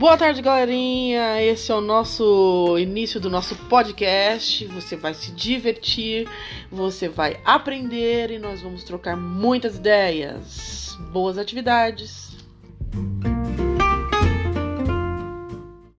Boa tarde, galerinha. Esse é o nosso início do nosso podcast. Você vai se divertir, você vai aprender e nós vamos trocar muitas ideias. Boas atividades.